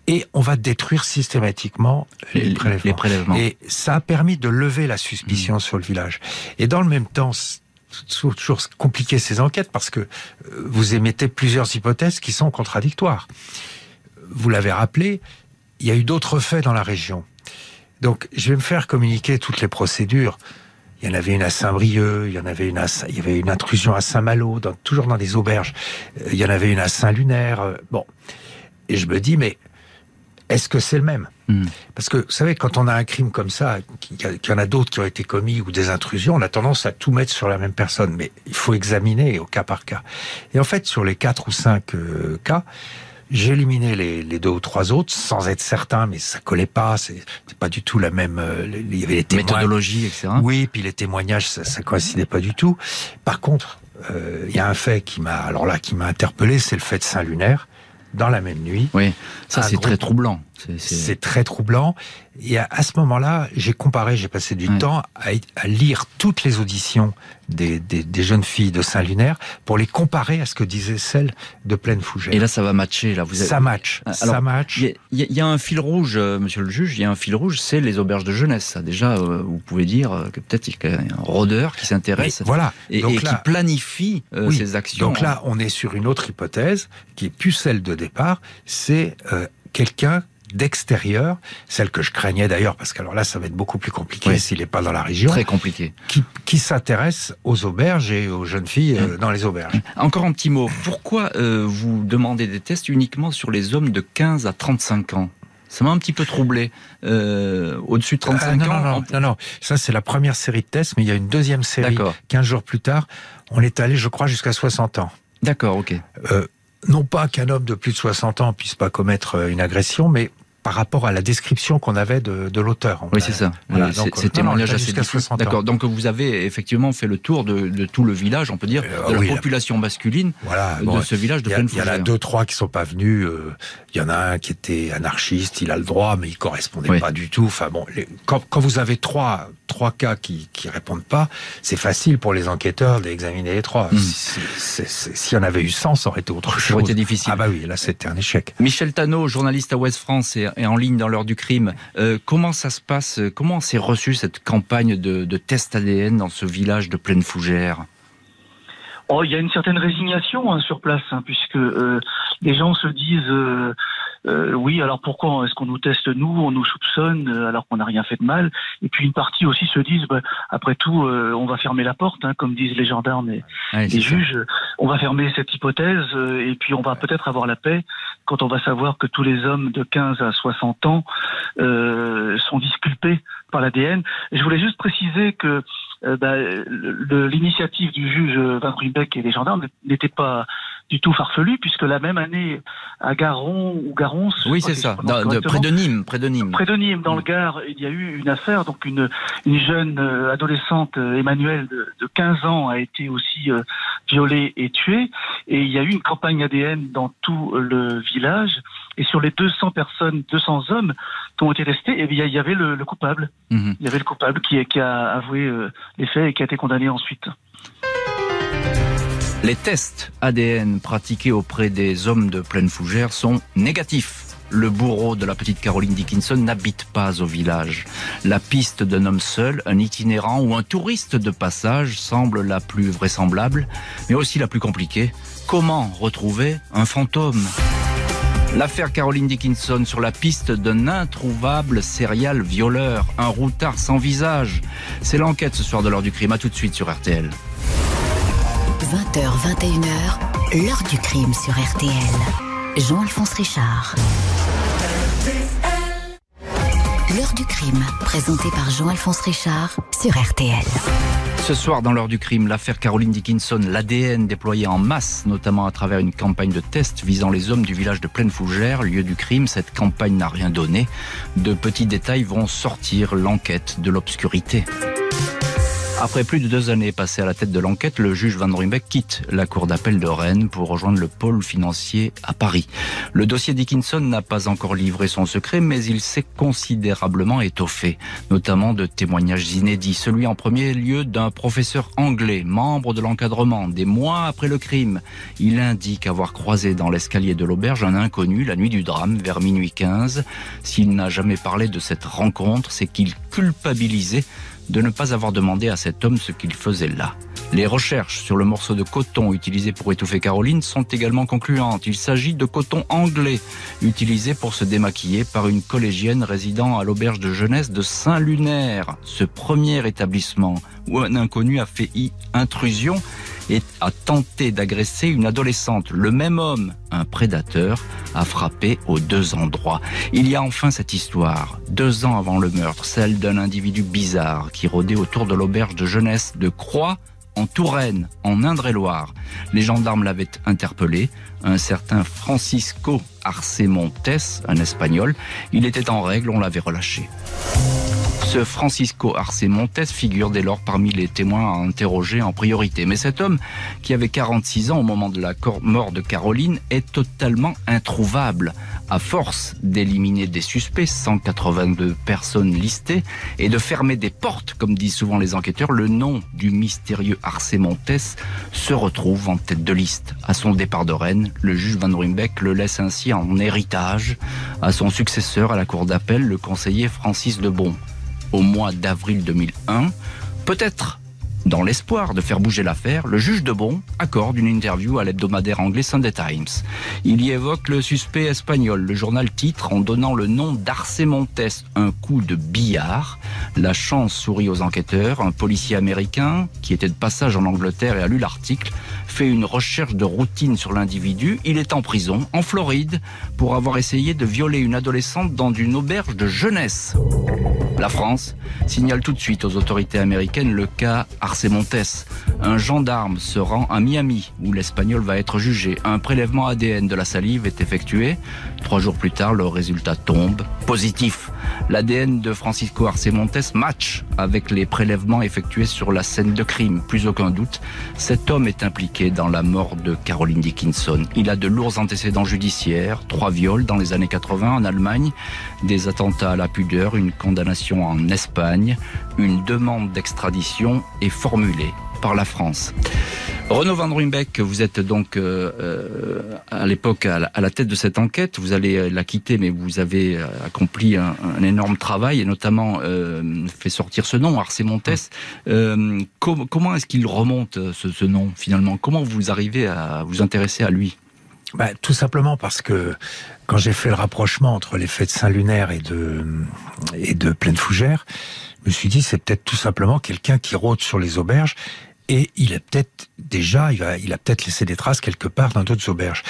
et on va détruire systématiquement les, prélèvements. Et ça a permis de lever la suspicion mmh. sur le village. Et dans le même temps, c'est toujours compliqué ces enquêtes parce que euh, vous émettez plusieurs hypothèses qui sont contradictoires. vous l'avez rappelé, il y a eu d'autres faits dans la région. Donc, je vais me faire communiquer toutes les procédures. Il y en avait une à Saint-Brieuc, il y en avait une à, il y avait une intrusion à Saint-Malo, toujours dans des auberges. Euh, il y en avait une à Saint-Lunaire. Euh, bon. Et je me dis, mais est-ce que c'est le même? Hmm. Parce que, vous savez, quand on a un crime comme ça, qu'il y en a d'autres qui ont été commis ou des intrusions, on a tendance à tout mettre sur la même personne. Mais il faut examiner au cas par cas. Et en fait, sur les quatre ou cinq euh, cas, j'ai éliminé les, deux ou trois autres sans être certain, mais ça collait pas. C'est pas du tout la même. Euh, il y avait les méthodologies, etc. Oui, puis les témoignages, ça, ça coïncidait pas du tout. Par contre, euh, il y a un fait qui m'a, alors là, qui m'a interpellé, c'est le fait de Saint-Lunaire dans la même nuit. Oui, ça c'est très troublant. C'est très troublant. Et à, ce moment-là, j'ai comparé, j'ai passé du temps à, lire toutes les auditions des, jeunes filles de Saint-Lunaire pour les comparer à ce que disaient celles de Pleine Fougère. Et là, ça va matcher. Là, vous Ça match. ça match. Il y, a un fil rouge, euh, monsieur le juge, il y a un fil rouge, c'est les auberges de jeunesse. Déjà, euh, vous pouvez dire que peut-être il y a un rôdeur qui s'intéresse voilà. et, qui planifie euh, ces actions. Donc là, on est sur une autre hypothèse qui est plus celle de départ, c'est quelqu'un d'extérieur, celle que je craignais d'ailleurs, parce qu'alors là, ça va être beaucoup plus compliqué s'il n'est pas dans la région. Très compliqué. Qui, qui s'intéresse aux auberges et aux jeunes filles euh, dans les auberges. Encore un petit mot. Pourquoi euh, vous demandez des tests uniquement sur les hommes de 15 à 35 ans? Ça m'a un petit peu troublé. Euh, au-dessus de 35 non, ans non, non, non, ça c'est la première série de tests, mais il y a une deuxième série. 15 jours plus tard, on est allé, je crois, jusqu'à 60 ans. D'accord, ok. non pas qu'un homme de plus de 60 ans puisse pas commettre une agression, mais par rapport à la description qu'on avait de, de l'auteur. Oui, c'est ça. Voilà, c'est témoignage assez D'accord. Donc vous avez effectivement fait le tour de, de tout le village, on peut dire, euh, de la population masculine voilà, de ce village de pleine Il y en a deux, trois qui sont pas venus. Euh, il y en a un qui était anarchiste, il a le droit, mais il correspondait pas du tout. Enfin bon, quand, quand, vous avez trois trois cas qui qui répondent pas, c'est facile pour les enquêteurs d'examiner les trois. Hmm. S'il y en avait eu 100, ça aurait été autre chose. Ça aurait été difficile. Ah bah oui, là c'était un échec. Michel Tano, journaliste à Ouest France et et en ligne dans l'heure du crime. Euh, comment ça se passe Comment s'est reçue cette campagne de, de test ADN dans ce village de Pleine Fougère Oh, il y a une certaine résignation hein, sur place, hein, puisque euh, les gens se disent euh, euh, oui, alors pourquoi est-ce qu'on nous teste nous, on nous soupçonne alors qu'on n'a rien fait de mal? Et puis une partie aussi se disent bah, après tout, on va fermer la porte, hein, comme disent les gendarmes et les juges. On va fermer cette hypothèse et puis on va peut-être avoir la paix quand on va savoir que tous les hommes de 15 à 60 ans sont disculpés par l'ADN. Je voulais juste préciser que euh, bah, l'initiative du juge Van Rubeck et les gendarmes n'était pas du tout farfelu, puisque la même année, à Garon ou Garons, oui c'est ça, près de Nîmes, près de Nîmes, près de Nîmes, dans le Gard, il y a eu une affaire, donc une une jeune euh, adolescente, euh, Emmanuelle, de, de 15 ans, a été aussi violée et tuée, et il y a eu une campagne ADN dans tout le village, et sur les 200 personnes, 200 hommes qui ont été testés, eh bien, il y avait le, coupable. Mhm. Il y avait le coupable qui, qui a avoué euh, les faits et qui a été condamné ensuite. Les tests ADN pratiqués auprès des hommes de pleine fougère sont négatifs. Le bourreau de la petite Caroline Dickinson n'habite pas au village. La piste d'un homme seul, un itinérant ou un touriste de passage semble la plus vraisemblable, mais aussi la plus compliquée. Comment retrouver un fantôme? L'affaire Caroline Dickinson sur la piste d'un introuvable serial violeur, un routard sans visage. C'est l'enquête ce soir de l'heure du crime. À tout de suite sur RTL. 20h, 21h, l'heure du crime sur RTL. Jean-Alphonse Richard. L'heure du crime, présenté par Jean-Alphonse Richard sur RTL. Ce soir, dans l'heure du crime, l'affaire Caroline Dickinson, l'ADN déployé en masse, notamment à travers une campagne de tests visant les hommes du village de Pleine Fougère, lieu du crime. Cette campagne n'a rien donné. De petits détails vont sortir l'enquête de l'obscurité. Après plus de deux années passées à la tête de l'enquête, le juge Van Rumbeck quitte la cour d'appel de Rennes pour rejoindre le pôle financier à Paris. Le dossier Dickinson n'a pas encore livré son secret, mais il s'est considérablement étoffé, notamment de témoignages inédits. Celui en premier lieu d'un professeur anglais, membre de l'encadrement, des mois après le crime. Il indique avoir croisé dans l'escalier de l'auberge un inconnu la nuit du drame, vers minuit 15. S'il n'a jamais parlé de cette rencontre, c'est qu'il culpabilisait de ne pas avoir demandé à cet homme ce qu'il faisait là. Les recherches sur le morceau de coton utilisé pour étouffer Caroline sont également concluantes. Il s'agit de coton anglais utilisé pour se démaquiller par une collégienne résidant à l'auberge de jeunesse de Saint-Lunaire, ce premier établissement où un inconnu a fait intrusion et a tenté d'agresser une adolescente. Le même homme, un prédateur, a frappé aux deux endroits. Il y a enfin cette histoire, deux ans avant le meurtre, celle d'un individu bizarre qui rôdait autour de l'auberge de jeunesse de Croix en Touraine, en Indre-et-Loire. Les gendarmes l'avaient interpellé, un certain Francisco Arce Montes, un espagnol. Il était en règle, on l'avait relâché. Ce Francisco Arce Montes figure dès lors parmi les témoins à interroger en priorité. Mais cet homme, qui avait 46 ans au moment de la mort de Caroline, est totalement introuvable. À force d'éliminer des suspects, 182 personnes listées, et de fermer des portes, comme disent souvent les enquêteurs, le nom du mystérieux Arce Montes se retrouve en tête de liste. À son départ de Rennes, le juge Van Ruymbeck le laisse ainsi en héritage à son successeur à la cour d'appel, le conseiller Francis de Bon au mois d'avril 2001. Peut-être dans l'espoir de faire bouger l'affaire, le juge de Bon accorde une interview à l'hebdomadaire anglais Sunday Times. Il y évoque le suspect espagnol. Le journal titre en donnant le nom d'Arce Montes, un coup de billard. La chance sourit aux enquêteurs. Un policier américain, qui était de passage en Angleterre et a lu l'article, fait une recherche de routine sur l'individu. Il est en prison, en Floride, pour avoir essayé de violer une adolescente dans une auberge de jeunesse. La France signale tout de suite aux autorités américaines le cas Arce Montes. Un gendarme se rend à Miami, où l'Espagnol va être jugé. Un prélèvement ADN de la salive est effectué. Trois jours plus tard, le résultat tombe positif. L'ADN de Francisco Arce Montes match avec les prélèvements effectués sur la scène de crime. Plus aucun doute, cet homme est impliqué dans la mort de Caroline Dickinson. Il a de lourds antécédents judiciaires, trois viols dans les années 80 en Allemagne, des attentats à la pudeur, une condamnation en Espagne. Une demande d'extradition est formulée par la France. Renaud Van Ruymbeck, vous êtes donc euh, euh, à l'époque à, la tête de cette enquête. Vous allez euh, la quitter, mais vous avez accompli un, énorme travail et notamment fait sortir ce nom, Arce Montes. comment est-ce qu'il remonte ce, nom finalement? Comment vous arrivez à vous intéresser à lui? Bah, tout simplement parce que quand j'ai fait le rapprochement entre les de Saint-Lunaire et de, et de Pleine Fougère, je me suis dit c'est peut-être tout simplement quelqu'un qui rôde sur les auberges et il a peut-être déjà, il, va, il a peut-être laissé des traces quelque part dans d'autres auberges.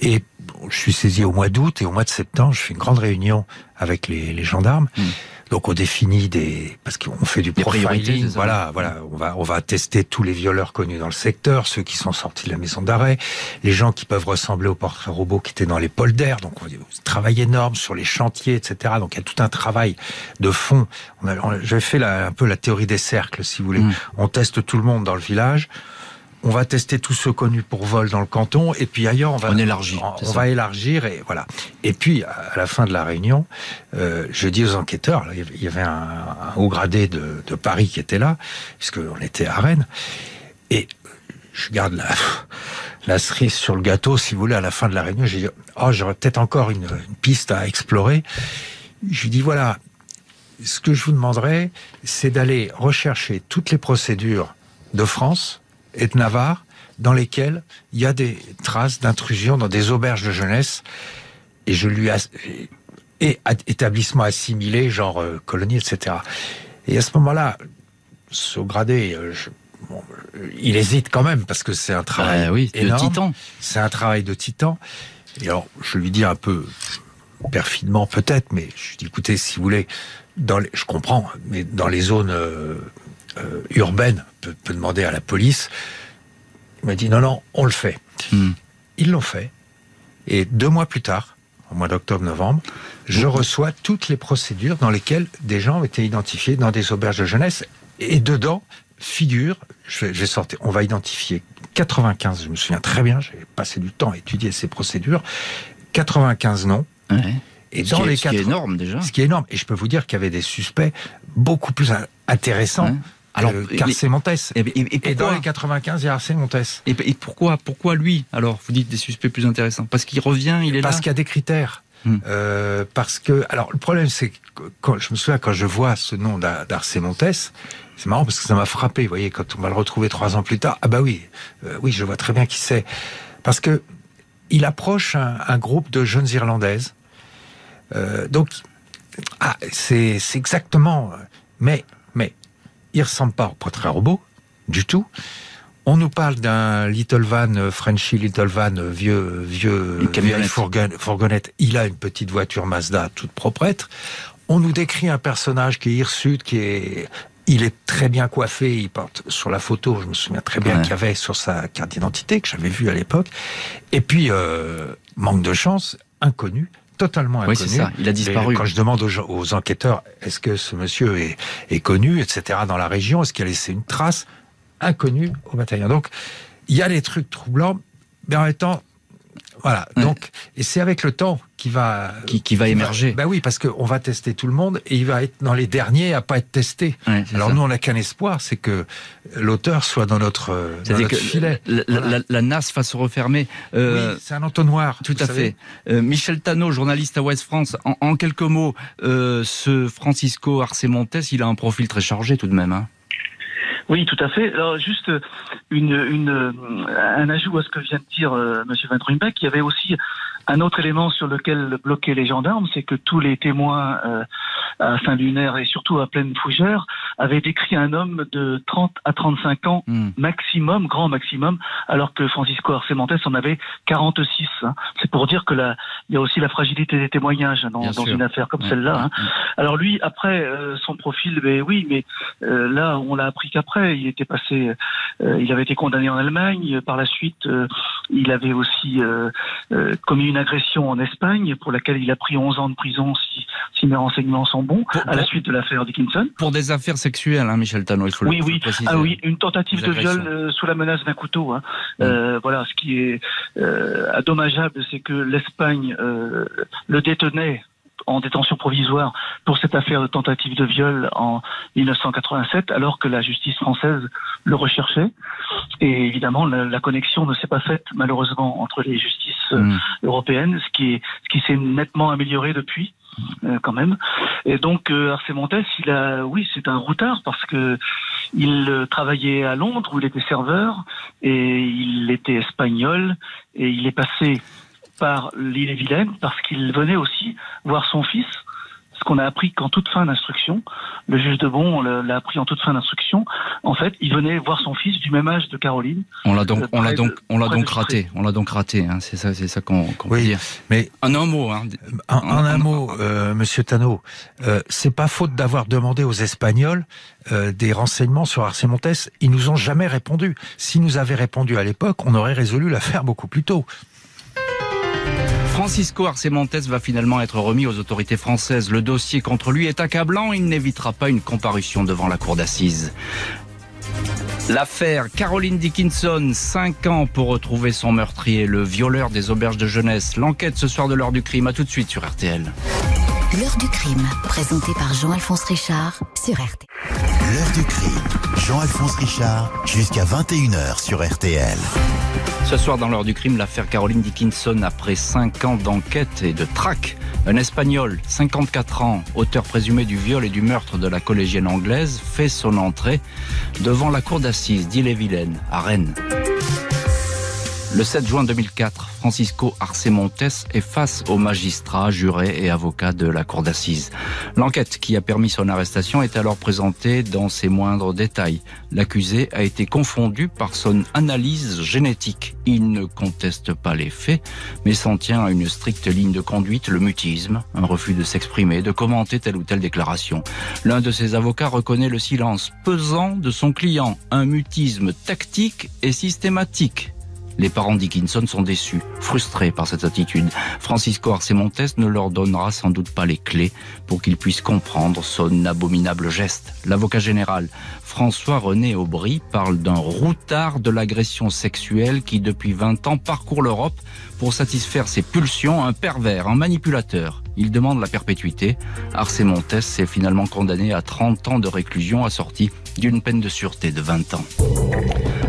Et je suis saisi au mois d'août et au mois de septembre, je fais une grande réunion avec les, les gendarmes. Hmm. Donc on définit des parce qu'on fait du profiling. Voilà, voilà, on va on va tester tous les violeurs connus dans le secteur, ceux qui sont sortis de la maison d'arrêt, les gens qui peuvent ressembler aux portraits robots qui étaient dans les polders. Donc on travail énorme sur les chantiers, etc. Donc il y a tout un travail de fond. On J'ai fait un peu la théorie des cercles, si vous voulez. Hmm. On teste tout le monde dans le village on va tester tous ceux connus pour vol dans le canton, et puis ailleurs on va on élargit, on, va élargir et voilà. Et puis à la fin de la réunion, euh, je dis aux enquêteurs, il y avait un, haut gradé de, Paris qui était là, puisque on était à Rennes, et je garde la la cerise sur le gâteau, si vous voulez, à la fin de la réunion, j'ai dit oh j'aurais peut-être encore une, une piste à explorer. Je lui dis voilà, ce que je vous demanderais, c'est d'aller rechercher toutes les procédures de France et de Navarre dans lesquels il y a des traces d'intrusion dans des auberges de jeunesse. Et je lui et établissement assimilé genre euh, colonie etc et à ce moment-là Saugradé euh, il hésite quand même parce que c'est un travail bah oui, de titan. C'est un travail de titan. Et alors je lui dis un peu perfidement peut-être mais je lui dis écoutez si vous voulez dans les, je comprends mais dans les zones euh, euh, urbaine peut, demander à la police. Il m'a dit non, non, on le fait. Hmm. Ils l'ont fait. Et deux mois plus tard, au mois d'octobre-novembre, je reçois toutes les procédures dans lesquelles des gens ont été identifiés dans des auberges de jeunesse. Et dedans figure, je vais, sortir, on va identifier 95, je me souviens très bien, j'ai passé du temps à étudier ces procédures, 95 noms. Et dans les ce qui est énorme déjà. Ce qui est énorme. Et je peux vous dire qu'il y avait des suspects beaucoup plus intéressants alors, Montes. Et, dans les 95, il y a Montes. Et, pourquoi, pourquoi lui Alors, vous dites des suspects plus intéressants? Parce qu'il revient, il est Parce qu'il y a des critères. Hmm. Euh, parce que, alors le problème c'est que quand, je me souviens quand je vois ce nom d'Arcé Montes, c'est marrant parce que ça m'a frappé. Vous voyez, quand on va le retrouver trois ans plus tard, ah bah oui, euh, oui, je vois très bien qui c'est. Parce que il approche un, groupe de jeunes Irlandaises. Euh, donc, ah, c'est exactement. Mais, il ressemble pas au portrait robot du tout. On nous parle d'un Little Van, euh, Frenchy Little Van, euh, vieux, vieux, vieille fourgonnette. Il a une petite voiture Mazda toute proprette. On nous décrit un personnage qui est hirsute, qui est il est très bien coiffé, il porte sur la photo, je me souviens très bien qu'il y avait sur sa carte d'identité que j'avais vue à l'époque. Et puis, euh, manque de chance, inconnu, totalement inconnu. Oui, c'est ça, il a disparu. quand je demande aux, enquêteurs, est-ce que ce monsieur est, est, connu, etc., dans la région, est-ce qu'il a laissé une trace inconnu au bataillon. Donc, il y a des trucs troublants, mais en même temps, voilà. Donc, et c'est avec le temps qui va qui, va émerger. ben oui, parce qu'on va tester tout le monde et il va être dans les derniers à pas être testé. Alors nous, on n'a qu'un espoir, c'est que l'auteur soit dans notre, dans filet. La, la, NAS fasse se refermer. Euh, oui, c'est un entonnoir. Tout à fait. Euh, Michel Tano, journaliste à West France. En, quelques mots, euh, ce Francisco Arce Montes, il a un profil très chargé tout de même. Hein. Oui, tout à fait. Alors juste une, une, un ajout à ce que vient de dire euh, M. Van Ruymbeck, il y avait aussi un autre élément sur lequel bloquaient les gendarmes, c'est que tous les témoins euh, à Saint-Lunaire et surtout à Pleine Fougère avaient décrit un homme de 30 à 35 ans hmm. maximum, grand maximum, alors que Francisco Arcemontes en avait 46. Hein. C'est pour dire que là, il y a aussi la fragilité des témoignages dans, dans une affaire comme celle-là. Hein. Alors lui, après euh, son profil, ben oui, mais euh, là, on l'a appris qu'après, il était passé, il avait été condamné en Allemagne. Par la suite, il avait aussi commis une agression en Espagne pour laquelle il a pris 11 ans de prison si, si mes renseignements sont bons, à la suite de l'affaire Dickinson. Pour des affaires sexuelles, hein, Michel Tano, il faut oui, le, oui. préciser. Ah oui, une tentative de viol euh, sous la menace d'un couteau. Hein. Mm. Euh, voilà, ce qui est euh, dommageable, c'est que l'Espagne euh, le détenait en détention provisoire pour cette affaire de tentative de viol en 1987, alors que la justice française le recherchait. Et évidemment, la, connexion ne s'est pas faite malheureusement entre les justices euh, mm. européennes, ce qui, est, ce qui s'est nettement amélioré depuis. Euh, quand même. Et donc euh, Arce Montes, il a, oui, c'est un routard parce que il euh, travaillait à Londres où il était serveur et il était espagnol et il est passé par l'île et Vilaine parce qu'il venait aussi voir son fils ce qu'on a appris qu'en toute fin d'instruction, le juge de Bon l'a appris en toute fin d'instruction. En fait, il venait voir son fils du même âge de Caroline. On l'a donc, on l'a donc, on l'a donc raté. On l'a donc raté. Hein. C'est ça, c'est ça qu'on qu oui, peut dire. Mais en un mot, hein. en, un mot, euh, Monsieur Tano, euh, c'est pas faute d'avoir demandé aux Espagnols euh, des renseignements sur Arsène Montes. Ils nous ont jamais répondu. S'ils nous avaient répondu à l'époque, on aurait résolu l'affaire beaucoup plus tôt. Francisco Arce va finalement être remis aux autorités françaises. Le dossier contre lui est accablant. Il n'évitera pas une comparution devant la cour d'assises. L'affaire Caroline Dickinson, 5 ans pour retrouver son meurtrier, le violeur des auberges de jeunesse. L'enquête ce soir de l'heure du crime, à tout de suite sur RTL. L'heure du crime, présenté par Jean-Alphonse Richard sur RTL. L'heure du crime, Jean-Alphonse Richard, jusqu'à 21h sur RTL. Ce soir, dans l'heure du crime, l'affaire Caroline Dickinson, après 5 ans d'enquête et de traque, un Espagnol, 54 ans, auteur présumé du viol et du meurtre de la collégienne anglaise, fait son entrée devant la cour d'assises d'Ille-et-Vilaine, à Rennes. Le 7 juin 2004, Francisco Arce Montes est face aux magistrats, jurés et avocats de la cour d'assises. L'enquête qui a permis son arrestation est alors présentée dans ses moindres détails. L'accusé a été confondu par son analyse génétique. Il ne conteste pas les faits, mais s'en tient à une stricte ligne de conduite, le mutisme, un refus de s'exprimer, de commenter telle ou telle déclaration. L'un de ses avocats reconnaît le silence pesant de son client, un mutisme tactique et systématique les parents Dickinson sont déçus, frustrés par cette attitude. Francisco Arce Montes ne leur donnera sans doute pas les clés pour qu'ils puissent comprendre son abominable geste. L'avocat général François-René Aubry parle d'un routard de l'agression sexuelle qui depuis 20 ans parcourt l'Europe pour satisfaire ses pulsions, un pervers, un manipulateur. Il demande la perpétuité. Arce Montes est finalement condamné à 30 ans de réclusion assorti d'une peine de sûreté de 20 ans.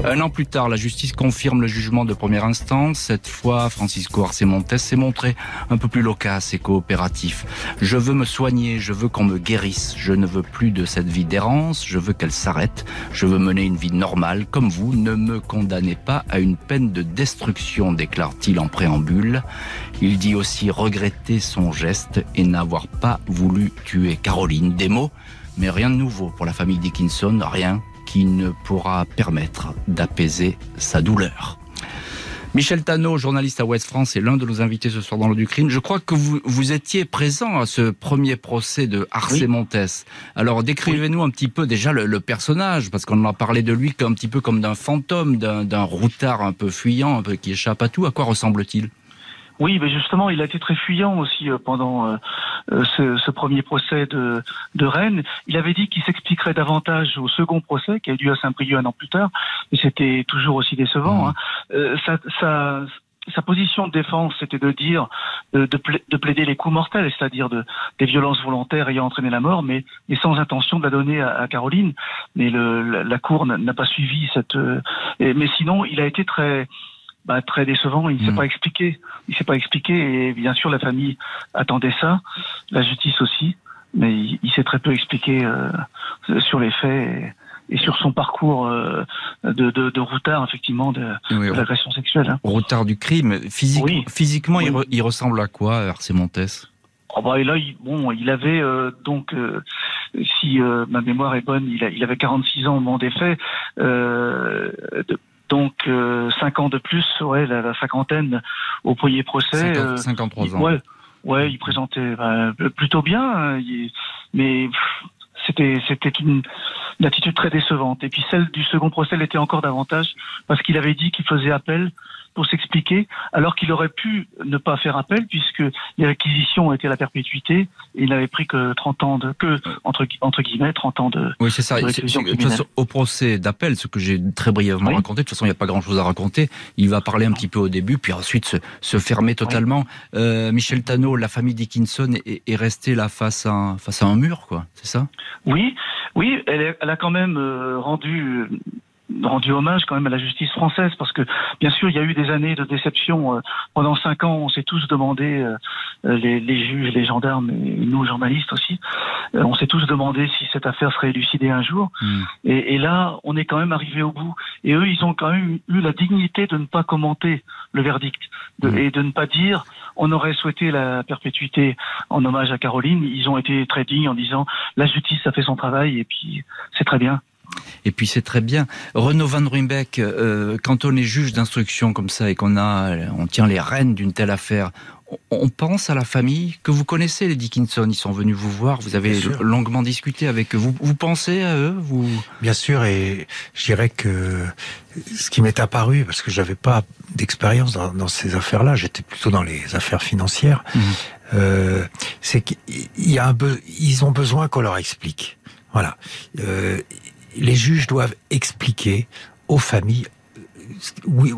Un an plus tard, la justice confirme le jugement de première instance. Cette fois, Francisco Arce Montes s'est montré un peu plus loquace et coopératif. Je veux me soigner, je veux qu'on me guérisse. Je ne veux plus de cette vie d'errance, je veux qu'elle s'arrête. Je veux mener une vie normale comme vous. Ne me condamnez pas à une peine de destruction, déclare-t-il en préambule. Il dit aussi regretter son geste et n'avoir pas voulu tuer Caroline. Des mots, mais rien de nouveau pour la famille Dickinson, rien qui ne pourra permettre d'apaiser sa douleur. Michel Tano, journaliste à Ouest France, est l'un de nos invités ce soir dans le du crime. Je crois que vous, vous étiez présent à ce premier procès de Arce Montes. Alors décrivez-nous un petit peu déjà le, personnage, parce qu'on en a parlé de lui un petit peu comme d'un fantôme, d'un routard un peu fuyant, un peu qui échappe à tout. À quoi ressemble-t-il? Oui, mais justement, il a été très fuyant aussi euh, pendant euh, euh, ce, ce, premier procès de, de Rennes. Il avait dit qu'il s'expliquerait davantage au second procès, qui a eu lieu à Saint-Brieuc un an plus tard, mais c'était toujours aussi décevant. Mmh. Hein. sa, sa, sa, position de défense, c'était de dire, de, de, plaider les coups mortels, c'est-à-dire de, des violences volontaires ayant entraîné la mort, mais, mais sans intention de la donner à, à Caroline. Mais le, la, Cour n'a pas suivi cette. mais sinon, il a été très bah, très décevant. Il ne s'est hmm. pas expliqué. Il s'est pas expliqué et bien sûr la famille attendait ça, la justice aussi, mais il, s'est très peu expliqué euh, sur les faits. Et, sur son parcours euh, de, de, de, routard, effectivement, de, l'agression sexuelle. Hein. Routard du crime. Physiquement, il, ressemble à quoi, Arce Montes? Oh bah, et là, il, bon, il avait euh, donc, si ma mémoire est bonne, il, il, avait 46 ans au moment des faits. De, donc euh, cinq ans de plus, ouais, la, cinquantaine au premier procès. 53 euh, ans. Ouais, ouais, il présentait bah, plutôt bien, hein, mais c'était c'était une, une, attitude très décevante. Et puis celle du second procès l'était encore davantage parce qu'il avait dit qu'il faisait appel pour s'expliquer, alors qu'il aurait pu ne pas faire appel puisque les réquisitions étaient la perpétuité et il n'avait pris que 30 ans de, que, entre, entre guillemets, 30 ans de. Oui, c'est ça. au procès d'appel, ce que j'ai très brièvement raconté, de toute façon, il n'y a pas grand chose à raconter. Il va parler un petit peu au début, puis ensuite se, se fermer totalement. Euh, Michel Tano, la famille Dickinson est, est, restée là face à, un, face à un mur, quoi. C'est ça? Oui, oui, elle, elle, a quand même euh, rendu rendu hommage quand même à la justice française parce que bien sûr il y a eu des années de déception euh, pendant cinq ans on s'est tous demandé euh, euh, les, les, juges les gendarmes et nous journalistes aussi on s'est tous demandé si cette affaire serait élucidée un jour hmm. et, et, là on est quand même arrivé au bout et eux ils ont quand même eu la dignité de ne pas commenter le verdict de, hmm. et de ne pas dire on aurait souhaité la perpétuité en hommage à Caroline ils ont été très dignes en disant la justice a fait son travail et puis c'est très bien et puis c'est très bien. Renaud Van Ruymbeck, euh, quand on est juge d'instruction comme ça et qu'on a, on tient les rênes d'une telle affaire, on pense à la famille que vous connaissez, les Dickinson. Ils sont venus vous voir. Vous avez longuement discuté avec eux. Vous, vous pensez à eux vous... Bien sûr, et je dirais que ce qui m'est apparu, parce que j'avais pas d'expérience dans, ces affaires-là, j'étais plutôt dans les affaires financières, mmh. euh, c'est qu'il y a un ils ont besoin qu'on leur explique. Voilà. Euh, les juges doivent expliquer aux familles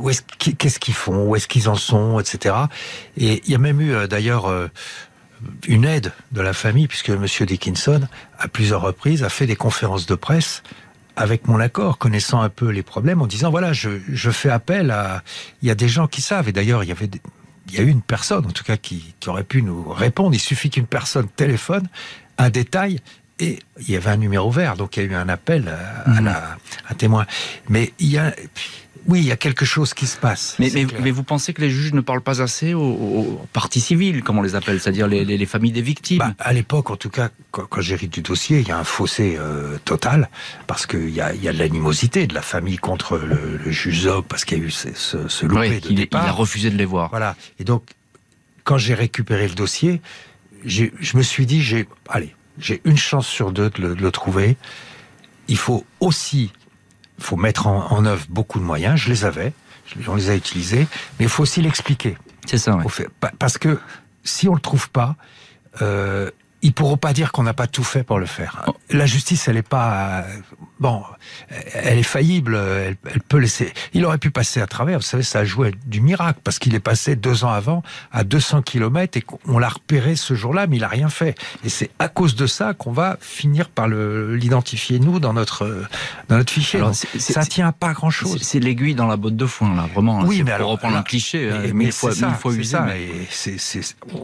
est qu'est-ce qu'ils font, où est-ce qu'ils en sont, etc. Et il y a même eu euh, d'ailleurs euh, une aide de la famille, puisque M. Dickinson, à plusieurs reprises, a fait des conférences de presse avec mon accord, connaissant un peu les problèmes, en disant voilà, je, je fais appel à. Il y a des gens qui savent, et d'ailleurs, il y avait. Il y a eu une personne, en tout cas, qui, qui aurait pu nous répondre. Il suffit qu'une personne téléphone un détail et il y avait un numéro vert, donc il y a eu un appel à, mhm. la, un témoin. Mais il y a, oui, il y a quelque chose qui se passe. Mais, mais, vous pensez que les juges ne parlent pas assez aux, parties civiles, comme on les appelle, c'est-à-dire les, les, familles des victimes? Bah, À l'époque, en tout cas, quand, quand j'hérite du dossier, il y a un fossé euh, total, parce qu'il y a, il y a de l'animosité de la famille contre le, le juge Zog, parce qu'il y a eu ce, ce, ce loupé de il, départ. Il a refusé de les voir. Voilà. Et donc, quand j'ai récupéré le dossier, je me suis dit, j'ai, allez, j'ai une chance sur deux de le, trouver. Il faut aussi, faut mettre en, œuvre beaucoup de moyens. Je les avais, on les a utilisés, mais il faut aussi l'expliquer. C'est ça. Parce que si on le trouve pas, euh, ils pourront pas dire qu'on n'a pas tout fait pour le faire. La justice, elle est pas bon, elle est faillible. Elle, peut laisser. Il aurait pu passer à travers. Vous savez, ça a joué du miracle parce qu'il est passé deux ans avant à 200 km et qu'on l'a repéré ce jour-là, mais il a rien fait. Et c'est à cause de ça qu'on va finir par l'identifier nous dans notre dans notre fichier. Alors, ça tient pas grand-chose. C'est l'aiguille dans la botte de foin là, vraiment. Oui, mais pour alors, reprendre un cliché, mais, mille fois, ça, fois usé. Ça,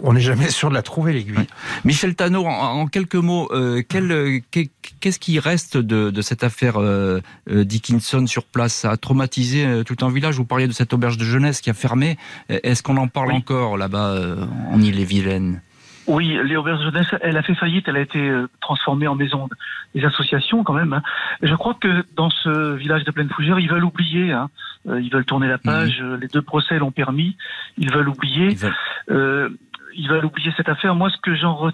on n'est jamais sûr de la trouver l'aiguille. Michel en, quelques mots, euh, euh, qu'est-ce qui reste de, cette affaire euh, Dickinson sur place? Ça a traumatisé tout un village? Vous parliez de cette auberge de jeunesse qui a fermé. Est-ce qu'on en parle encore là-bas en Île-et-Vilaine oui, l'auberge de jeunesse, elle a fait faillite, elle a été transformée en maison des associations quand même. Hein. Je crois que dans ce village de Plaine Fougère, ils veulent oublier, hein. ils veulent tourner la page, mmh. les deux procès l'ont permis, ils veulent oublier. Ils veulent... ils veulent oublier cette affaire. Moi, ce que j'en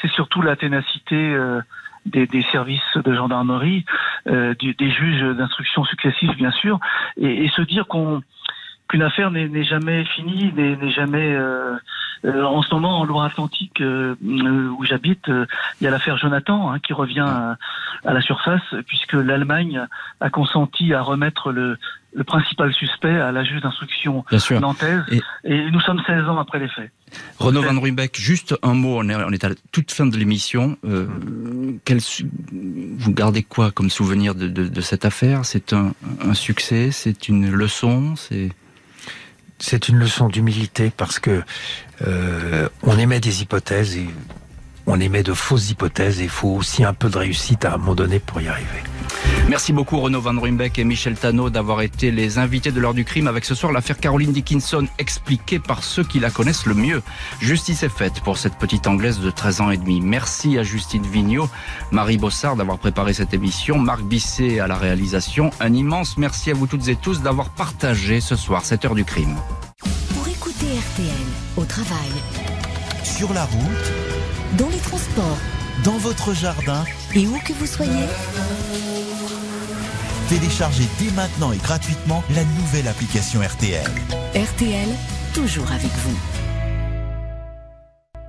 c'est surtout la ténacité euh, des, services de gendarmerie, euh, des juges d'instruction successifs, bien sûr, et, se dire qu'une affaire n'est jamais finie, n'est jamais euh, en ce moment en Loire-Atlantique où j'habite, il y a l'affaire Jonathan hein, qui revient à, la surface puisque l'Allemagne a consenti à remettre le, principal suspect à la juge d'instruction nantaise. Et... nous sommes 16 ans après les faits. Renaud Van Ruymbeck, juste un mot, on est, à la toute fin de l'émission. Euh, vous gardez quoi comme souvenir de, cette affaire? C'est un, succès? C'est une leçon? C'est une leçon d'humilité parce que euh, on émet des hypothèses et on émet de fausses hypothèses et il faut aussi un peu de réussite à un moment donné pour y arriver. Merci beaucoup Renaud Van Ruymbeck et Michel Tano d'avoir été les invités de l'heure du crime avec ce soir l'affaire Caroline Dickinson expliquée par ceux qui la connaissent le mieux. Justice est faite pour cette petite anglaise de 13 ans et demi. Merci à Justine Vignot, Marie Bossard d'avoir préparé cette émission, Marc Bisset à la réalisation. Un immense merci à vous toutes et tous d'avoir partagé ce soir cette heure du crime. Pour écouter RTL au travail, sur la route, dans les transports, dans votre jardin et où que vous soyez. Téléchargez dès maintenant et gratuitement la nouvelle application RTL. RTL, toujours avec vous.